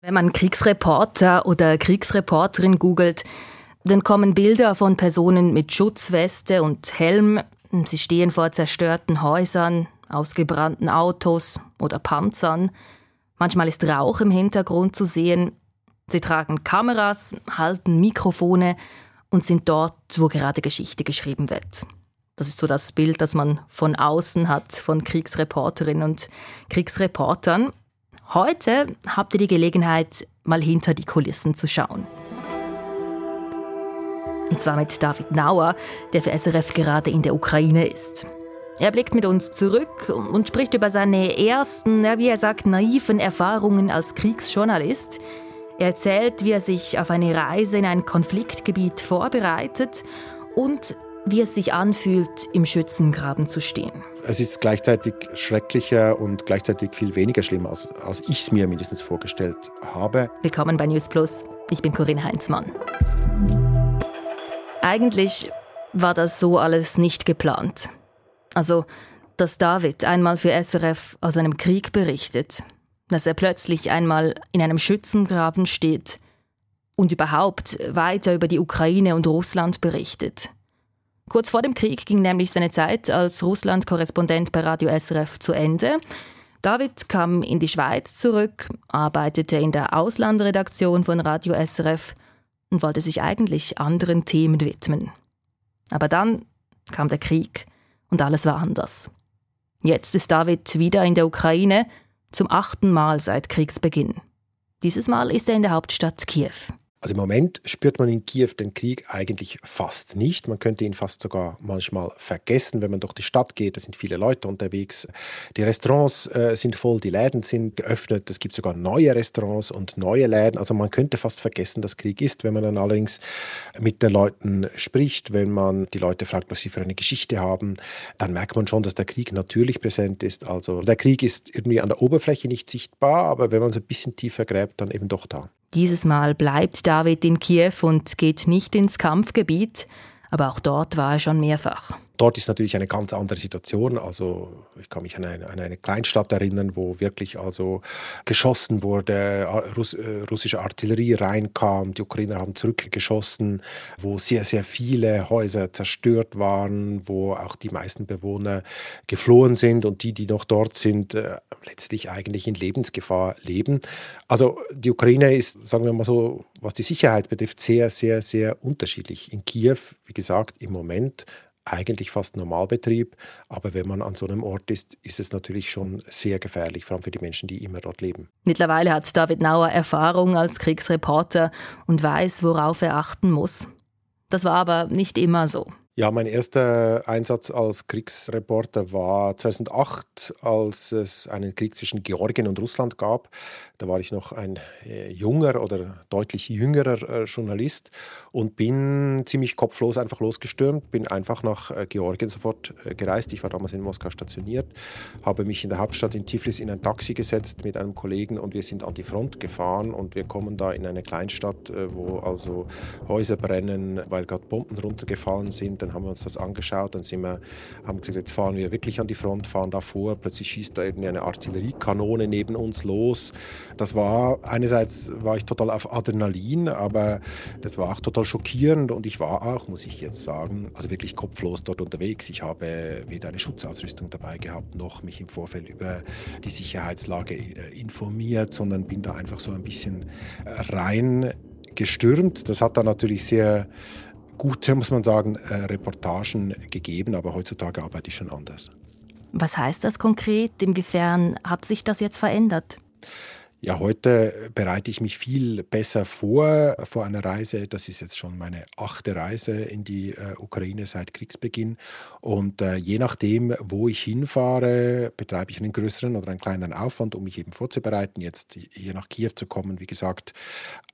Wenn man Kriegsreporter oder Kriegsreporterin googelt, dann kommen Bilder von Personen mit Schutzweste und Helm. Sie stehen vor zerstörten Häusern, ausgebrannten Autos oder Panzern. Manchmal ist Rauch im Hintergrund zu sehen. Sie tragen Kameras, halten Mikrofone und sind dort, wo gerade Geschichte geschrieben wird. Das ist so das Bild, das man von außen hat von Kriegsreporterinnen und Kriegsreportern. Heute habt ihr die Gelegenheit, mal hinter die Kulissen zu schauen. Und zwar mit David Nauer, der für SRF gerade in der Ukraine ist. Er blickt mit uns zurück und spricht über seine ersten, wie er sagt, naiven Erfahrungen als Kriegsjournalist. Er erzählt, wie er sich auf eine Reise in ein Konfliktgebiet vorbereitet und wie es sich anfühlt, im Schützengraben zu stehen. Es ist gleichzeitig schrecklicher und gleichzeitig viel weniger schlimm, als, als ich es mir mindestens vorgestellt habe. Willkommen bei News Plus. Ich bin Corinne Heinzmann. Eigentlich war das so alles nicht geplant. Also, dass David einmal für SRF aus einem Krieg berichtet, dass er plötzlich einmal in einem Schützengraben steht und überhaupt weiter über die Ukraine und Russland berichtet. Kurz vor dem Krieg ging nämlich seine Zeit als Russland-Korrespondent bei Radio SRF zu Ende. David kam in die Schweiz zurück, arbeitete in der Auslandredaktion von Radio SRF und wollte sich eigentlich anderen Themen widmen. Aber dann kam der Krieg und alles war anders. Jetzt ist David wieder in der Ukraine, zum achten Mal seit Kriegsbeginn. Dieses Mal ist er in der Hauptstadt Kiew. Also im Moment spürt man in Kiew den Krieg eigentlich fast nicht. Man könnte ihn fast sogar manchmal vergessen, wenn man durch die Stadt geht. Da sind viele Leute unterwegs. Die Restaurants äh, sind voll, die Läden sind geöffnet. Es gibt sogar neue Restaurants und neue Läden. Also man könnte fast vergessen, dass Krieg ist. Wenn man dann allerdings mit den Leuten spricht, wenn man die Leute fragt, was sie für eine Geschichte haben, dann merkt man schon, dass der Krieg natürlich präsent ist. Also der Krieg ist irgendwie an der Oberfläche nicht sichtbar, aber wenn man es ein bisschen tiefer gräbt, dann eben doch da. Dieses Mal bleibt David in Kiew und geht nicht ins Kampfgebiet, aber auch dort war er schon mehrfach. Dort ist natürlich eine ganz andere Situation. Also ich kann mich an eine, an eine Kleinstadt erinnern, wo wirklich also geschossen wurde, Russ, äh, russische Artillerie reinkam, die Ukrainer haben zurückgeschossen, wo sehr, sehr viele Häuser zerstört waren, wo auch die meisten Bewohner geflohen sind und die, die noch dort sind, äh, letztlich eigentlich in Lebensgefahr leben. Also die Ukraine ist, sagen wir mal so, was die Sicherheit betrifft, sehr, sehr, sehr unterschiedlich. In Kiew, wie gesagt, im Moment eigentlich fast Normalbetrieb. Aber wenn man an so einem Ort ist, ist es natürlich schon sehr gefährlich, vor allem für die Menschen, die immer dort leben. Mittlerweile hat David Nauer Erfahrung als Kriegsreporter und weiß, worauf er achten muss. Das war aber nicht immer so. Ja, mein erster Einsatz als Kriegsreporter war 2008, als es einen Krieg zwischen Georgien und Russland gab. Da war ich noch ein äh, junger oder deutlich jüngerer äh, Journalist und bin ziemlich kopflos einfach losgestürmt, bin einfach nach äh, Georgien sofort gereist. Ich war damals in Moskau stationiert, habe mich in der Hauptstadt in Tiflis in ein Taxi gesetzt mit einem Kollegen und wir sind an die Front gefahren und wir kommen da in eine Kleinstadt, wo also Häuser brennen, weil gerade Bomben runtergefallen sind dann haben wir uns das angeschaut, dann sind wir, haben gesagt, jetzt fahren wir wirklich an die Front, fahren da vor, plötzlich schießt da eine Artilleriekanone neben uns los. Das war, einerseits war ich total auf Adrenalin, aber das war auch total schockierend und ich war auch, muss ich jetzt sagen, also wirklich kopflos dort unterwegs. Ich habe weder eine Schutzausrüstung dabei gehabt, noch mich im Vorfeld über die Sicherheitslage äh, informiert, sondern bin da einfach so ein bisschen rein gestürmt. Das hat dann natürlich sehr gute, muss man sagen, äh, Reportagen gegeben, aber heutzutage arbeite ich schon anders. Was heißt das konkret? Inwiefern hat sich das jetzt verändert? Ja, heute bereite ich mich viel besser vor vor einer Reise. Das ist jetzt schon meine achte Reise in die äh, Ukraine seit Kriegsbeginn. Und äh, je nachdem, wo ich hinfahre, betreibe ich einen größeren oder einen kleineren Aufwand, um mich eben vorzubereiten. Jetzt hier nach Kiew zu kommen, wie gesagt,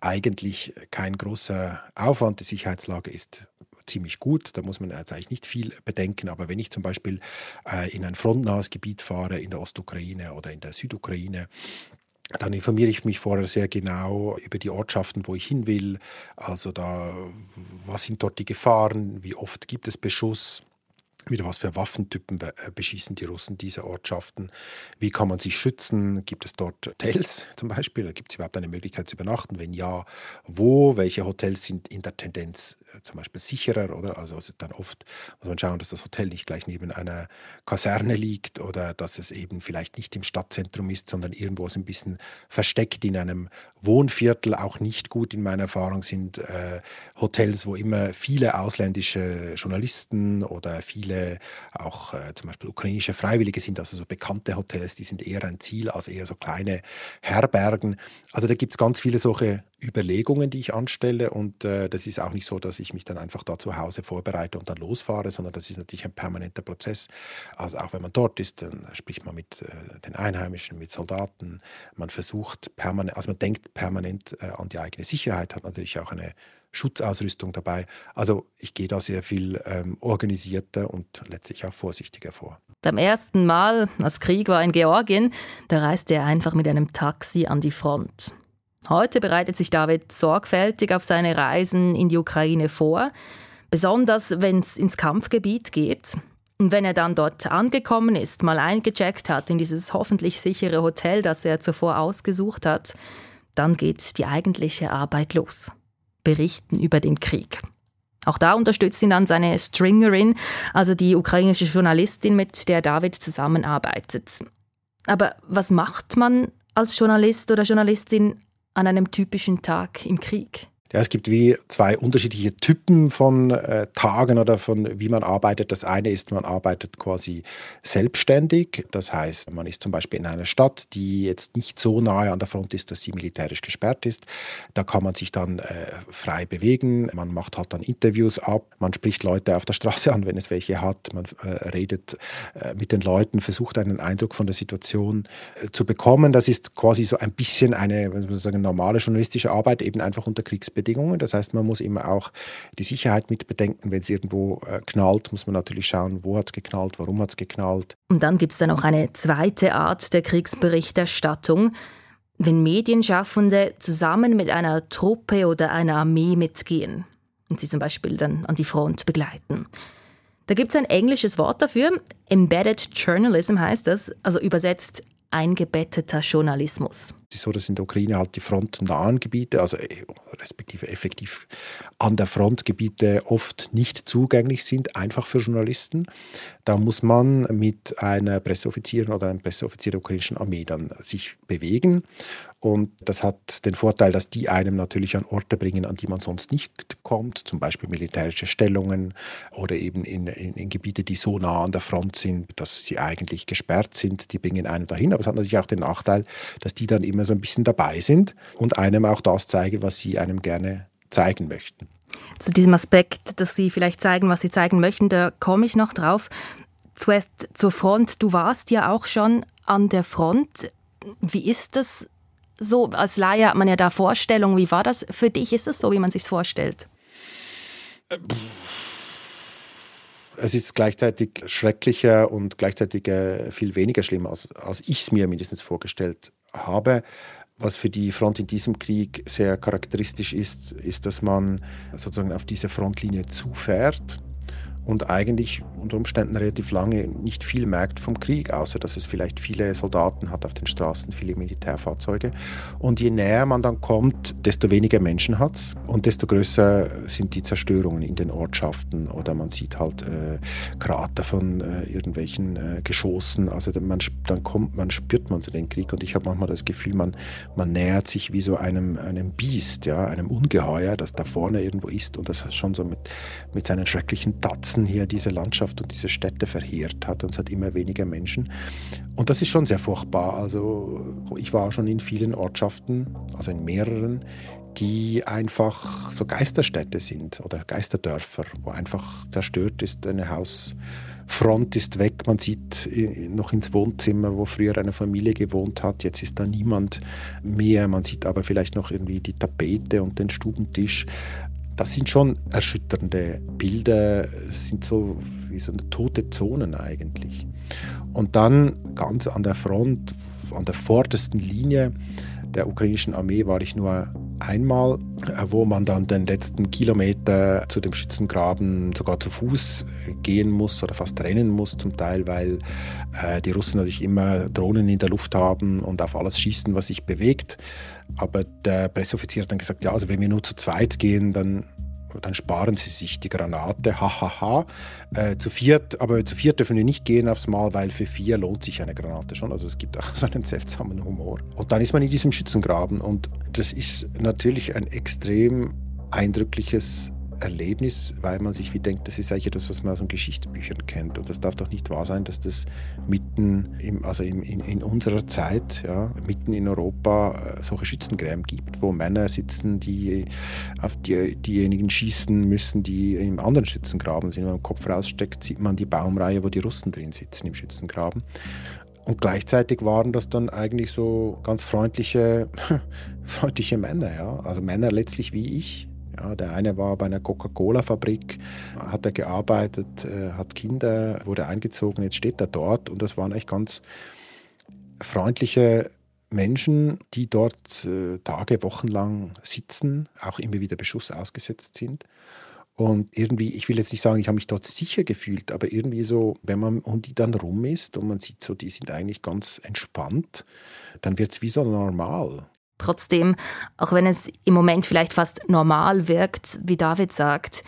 eigentlich kein großer Aufwand. Die Sicherheitslage ist ziemlich gut. Da muss man jetzt eigentlich nicht viel bedenken. Aber wenn ich zum Beispiel äh, in ein frontnahes Gebiet fahre, in der Ostukraine oder in der Südukraine, dann informiere ich mich vorher sehr genau über die Ortschaften, wo ich hin will. Also da, was sind dort die Gefahren, wie oft gibt es Beschuss, mit was für Waffentypen äh, beschießen die Russen diese Ortschaften? Wie kann man sich schützen? Gibt es dort Hotels zum Beispiel? Gibt es überhaupt eine Möglichkeit zu übernachten? Wenn ja, wo? Welche Hotels sind in der Tendenz äh, zum Beispiel sicherer? Oder? Also es ist dann oft, muss man schauen, dass das Hotel nicht gleich neben einer Kaserne liegt oder dass es eben vielleicht nicht im Stadtzentrum ist, sondern irgendwo so ein bisschen versteckt in einem Wohnviertel. Auch nicht gut in meiner Erfahrung sind äh, Hotels, wo immer viele ausländische Journalisten oder viele viele auch äh, zum Beispiel ukrainische Freiwillige sind, also so bekannte Hotels, die sind eher ein Ziel als eher so kleine Herbergen. Also da gibt es ganz viele solche Überlegungen, die ich anstelle und äh, das ist auch nicht so, dass ich mich dann einfach da zu Hause vorbereite und dann losfahre, sondern das ist natürlich ein permanenter Prozess. Also auch wenn man dort ist, dann spricht man mit äh, den Einheimischen, mit Soldaten, man versucht permanent, also man denkt permanent äh, an die eigene Sicherheit, hat natürlich auch eine Schutzausrüstung dabei. Also ich gehe da sehr viel ähm, organisierter und letztlich auch vorsichtiger vor. Beim ersten Mal, als Krieg war in Georgien, da reiste er einfach mit einem Taxi an die Front. Heute bereitet sich David sorgfältig auf seine Reisen in die Ukraine vor, besonders wenn es ins Kampfgebiet geht. Und wenn er dann dort angekommen ist, mal eingecheckt hat in dieses hoffentlich sichere Hotel, das er zuvor ausgesucht hat, dann geht die eigentliche Arbeit los berichten über den Krieg. Auch da unterstützt ihn dann seine Stringerin, also die ukrainische Journalistin, mit der David zusammenarbeitet. Aber was macht man als Journalist oder Journalistin an einem typischen Tag im Krieg? Ja, es gibt wie zwei unterschiedliche Typen von äh, Tagen oder von wie man arbeitet. Das eine ist, man arbeitet quasi selbstständig. Das heißt, man ist zum Beispiel in einer Stadt, die jetzt nicht so nahe an der Front ist, dass sie militärisch gesperrt ist. Da kann man sich dann äh, frei bewegen. Man macht halt dann Interviews ab. Man spricht Leute auf der Straße an, wenn es welche hat. Man äh, redet äh, mit den Leuten, versucht einen Eindruck von der Situation äh, zu bekommen. Das ist quasi so ein bisschen eine sagen, normale journalistische Arbeit, eben einfach unter Kriegs Bedingungen. Das heißt, man muss immer auch die Sicherheit mit bedenken. Wenn es irgendwo äh, knallt, muss man natürlich schauen, wo hat es geknallt, warum hat es geknallt. Und dann gibt es da noch eine zweite Art der Kriegsberichterstattung. Wenn Medienschaffende zusammen mit einer Truppe oder einer Armee mitgehen und sie zum Beispiel dann an die Front begleiten. Da gibt es ein englisches Wort dafür. Embedded Journalism heißt das, also übersetzt eingebetteter Journalismus. Es ist so, dass in der Ukraine halt die frontnahen Gebiete, also äh, respektive effektiv an der Frontgebiete oft nicht zugänglich sind, einfach für Journalisten. Da muss man mit einer Presseoffizierin oder einem Presseoffizier der ukrainischen Armee dann sich bewegen. Und das hat den Vorteil, dass die einem natürlich an Orte bringen, an die man sonst nicht kommt, zum Beispiel militärische Stellungen oder eben in, in, in Gebiete, die so nah an der Front sind, dass sie eigentlich gesperrt sind. Die bringen einen dahin. Aber es hat natürlich auch den Nachteil, dass die dann immer so ein bisschen dabei sind und einem auch das zeigen, was sie einem gerne zeigen möchten. Zu diesem Aspekt, dass Sie vielleicht zeigen, was Sie zeigen möchten, da komme ich noch drauf. Zuerst zur Front. Du warst ja auch schon an der Front. Wie ist das so? Als Laie hat man ja da Vorstellungen. Wie war das für dich? Ist das so, wie man sich vorstellt? Es ist gleichzeitig schrecklicher und gleichzeitig äh, viel weniger schlimm, als, als ich es mir mindestens vorgestellt habe. Was für die Front in diesem Krieg sehr charakteristisch ist, ist, dass man sozusagen auf diese Frontlinie zufährt und eigentlich unter Umständen relativ lange nicht viel merkt vom Krieg, außer dass es vielleicht viele Soldaten hat auf den Straßen, viele Militärfahrzeuge. Und je näher man dann kommt, desto weniger Menschen hat es und desto größer sind die Zerstörungen in den Ortschaften oder man sieht halt äh, Krater von äh, irgendwelchen äh, Geschossen. Also man, dann kommt man, spürt man so den Krieg und ich habe manchmal das Gefühl, man, man nähert sich wie so einem, einem Biest, ja, einem Ungeheuer, das da vorne irgendwo ist und das schon so mit, mit seinen schrecklichen Tatzen Sachsen hier diese Landschaft und diese Städte verheert hat und es hat immer weniger Menschen. Und das ist schon sehr furchtbar. Also ich war schon in vielen Ortschaften, also in mehreren, die einfach so Geisterstädte sind oder Geisterdörfer, wo einfach zerstört ist, eine Hausfront ist weg, man sieht äh, noch ins Wohnzimmer, wo früher eine Familie gewohnt hat, jetzt ist da niemand mehr, man sieht aber vielleicht noch irgendwie die Tapete und den Stubentisch. Das sind schon erschütternde Bilder, sind so wie so eine tote Zonen eigentlich. Und dann ganz an der Front, an der vordersten Linie der ukrainischen Armee war ich nur Einmal, äh, wo man dann den letzten Kilometer zu dem Schützengraben sogar zu Fuß gehen muss oder fast rennen muss zum Teil, weil äh, die Russen natürlich immer Drohnen in der Luft haben und auf alles schießen, was sich bewegt. Aber der Presseoffizier hat dann gesagt, ja, also wenn wir nur zu zweit gehen, dann dann sparen sie sich die Granate, hahaha. Äh, zu viert, aber zu viert dürfen wir nicht gehen aufs Mal, weil für vier lohnt sich eine Granate schon. Also es gibt auch so einen seltsamen Humor. Und dann ist man in diesem Schützengraben und das ist natürlich ein extrem eindrückliches Erlebnis, weil man sich wie denkt, das ist eigentlich etwas, was man aus den Geschichtsbüchern kennt. Und das darf doch nicht wahr sein, dass das mitten im, also im, in, in, unserer Zeit, ja, mitten in Europa, äh, solche Schützengräben gibt, wo Männer sitzen, die auf die, diejenigen schießen müssen, die im anderen Schützengraben sind. Wenn man den Kopf raussteckt, sieht man die Baumreihe, wo die Russen drin sitzen im Schützengraben. Und gleichzeitig waren das dann eigentlich so ganz freundliche, freundliche Männer, ja. Also Männer letztlich wie ich, ja, der eine war bei einer Coca-Cola-Fabrik, hat er gearbeitet, äh, hat Kinder, wurde eingezogen, jetzt steht er dort und das waren echt ganz freundliche Menschen, die dort äh, Tage, Wochen lang sitzen, auch immer wieder Beschuss ausgesetzt sind. Und irgendwie, ich will jetzt nicht sagen, ich habe mich dort sicher gefühlt, aber irgendwie so, wenn man um die dann rum ist und man sieht so, die sind eigentlich ganz entspannt, dann wird es wie so normal. Trotzdem, auch wenn es im Moment vielleicht fast normal wirkt, wie David sagt,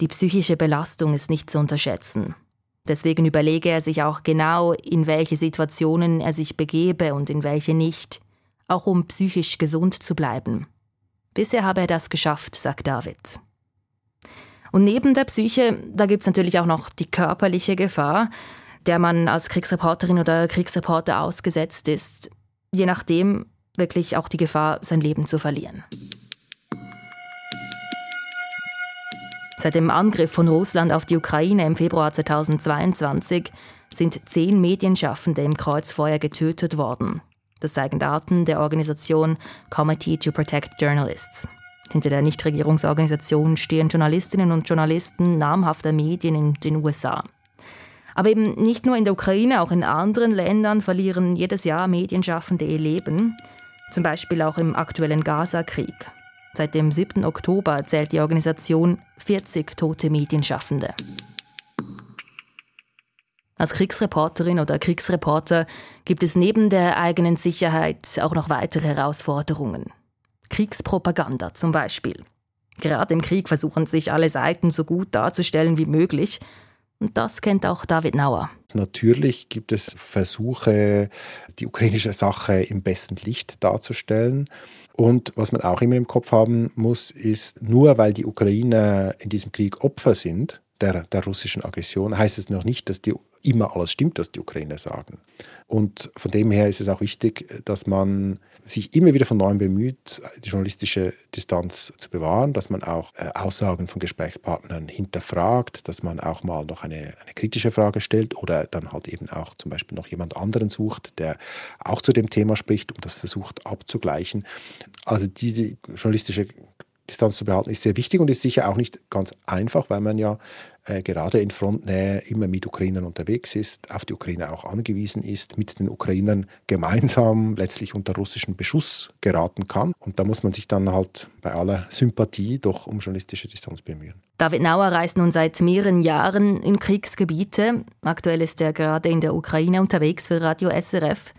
die psychische Belastung ist nicht zu unterschätzen. Deswegen überlege er sich auch genau, in welche Situationen er sich begebe und in welche nicht, auch um psychisch gesund zu bleiben. Bisher habe er das geschafft, sagt David. Und neben der Psyche, da gibt es natürlich auch noch die körperliche Gefahr, der man als Kriegsreporterin oder Kriegsreporter ausgesetzt ist, je nachdem, wirklich auch die Gefahr, sein Leben zu verlieren. Seit dem Angriff von Russland auf die Ukraine im Februar 2022 sind zehn Medienschaffende im Kreuzfeuer getötet worden. Das zeigen Daten der Organisation Committee to Protect Journalists. Hinter der Nichtregierungsorganisation stehen Journalistinnen und Journalisten namhafter Medien in den USA. Aber eben nicht nur in der Ukraine, auch in anderen Ländern verlieren jedes Jahr Medienschaffende ihr Leben zum Beispiel auch im aktuellen Gaza-Krieg. Seit dem 7. Oktober zählt die Organisation 40 tote Medienschaffende. Als Kriegsreporterin oder Kriegsreporter gibt es neben der eigenen Sicherheit auch noch weitere Herausforderungen. Kriegspropaganda zum Beispiel. Gerade im Krieg versuchen sich alle Seiten so gut darzustellen wie möglich. Und das kennt auch David Nauer. Natürlich gibt es Versuche, die ukrainische Sache im besten Licht darzustellen. Und was man auch immer im Kopf haben muss, ist, nur weil die Ukrainer in diesem Krieg Opfer sind der, der russischen Aggression, heißt es noch nicht, dass die immer alles stimmt, was die Ukrainer sagen. Und von dem her ist es auch wichtig, dass man sich immer wieder von neuem bemüht, die journalistische Distanz zu bewahren, dass man auch äh, Aussagen von Gesprächspartnern hinterfragt, dass man auch mal noch eine, eine kritische Frage stellt oder dann halt eben auch zum Beispiel noch jemand anderen sucht, der auch zu dem Thema spricht und das versucht abzugleichen. Also diese journalistische Distanz zu behalten, ist sehr wichtig und ist sicher auch nicht ganz einfach, weil man ja äh, gerade in Frontnähe immer mit Ukrainern unterwegs ist, auf die Ukraine auch angewiesen ist, mit den Ukrainern gemeinsam letztlich unter russischen Beschuss geraten kann. Und da muss man sich dann halt bei aller Sympathie doch um journalistische Distanz bemühen. David Nauer reist nun seit mehreren Jahren in Kriegsgebiete. Aktuell ist er gerade in der Ukraine unterwegs für Radio SRF.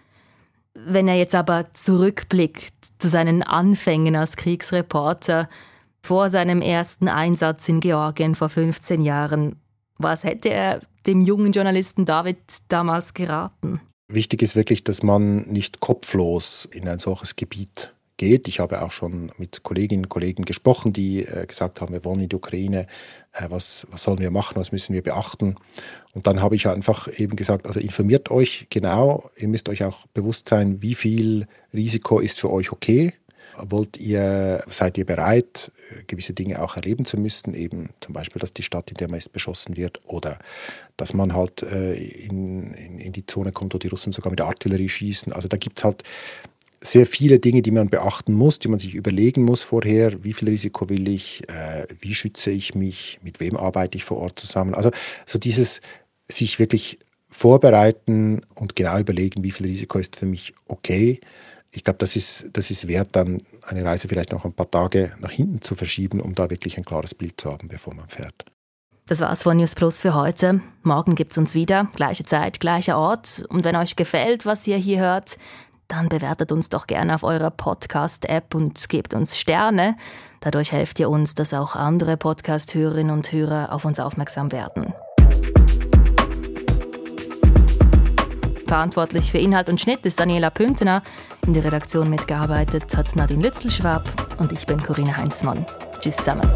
Wenn er jetzt aber zurückblickt zu seinen Anfängen als Kriegsreporter, vor seinem ersten Einsatz in Georgien vor 15 Jahren, was hätte er dem jungen Journalisten David damals geraten? Wichtig ist wirklich, dass man nicht kopflos in ein solches Gebiet geht. Ich habe auch schon mit Kolleginnen und Kollegen gesprochen, die äh, gesagt haben, wir wollen in die Ukraine, äh, was, was sollen wir machen, was müssen wir beachten. Und dann habe ich einfach eben gesagt, also informiert euch genau, ihr müsst euch auch bewusst sein, wie viel Risiko ist für euch okay. Wollt ihr, seid ihr bereit, gewisse Dinge auch erleben zu müssen, eben zum Beispiel, dass die Stadt, in der man ist, beschossen wird oder dass man halt äh, in, in, in die Zone kommt, wo die Russen sogar mit Artillerie schießen. Also da gibt es halt sehr viele Dinge, die man beachten muss, die man sich überlegen muss vorher, wie viel Risiko will ich, äh, wie schütze ich mich, mit wem arbeite ich vor Ort zusammen. Also so dieses sich wirklich vorbereiten und genau überlegen, wie viel Risiko ist für mich okay, ich glaube, das ist, das ist wert, dann eine Reise vielleicht noch ein paar Tage nach hinten zu verschieben, um da wirklich ein klares Bild zu haben, bevor man fährt. Das war's von News Plus für heute. Morgen gibt's uns wieder. Gleiche Zeit, gleicher Ort. Und wenn euch gefällt, was ihr hier hört, dann bewertet uns doch gerne auf eurer Podcast-App und gebt uns Sterne. Dadurch helft ihr uns, dass auch andere Podcast-Hörerinnen und Hörer auf uns aufmerksam werden. Verantwortlich für Inhalt und Schnitt ist Daniela Püntener. In der Redaktion mitgearbeitet hat Nadine Lützelschwab und ich bin Corinna Heinzmann. Tschüss zusammen.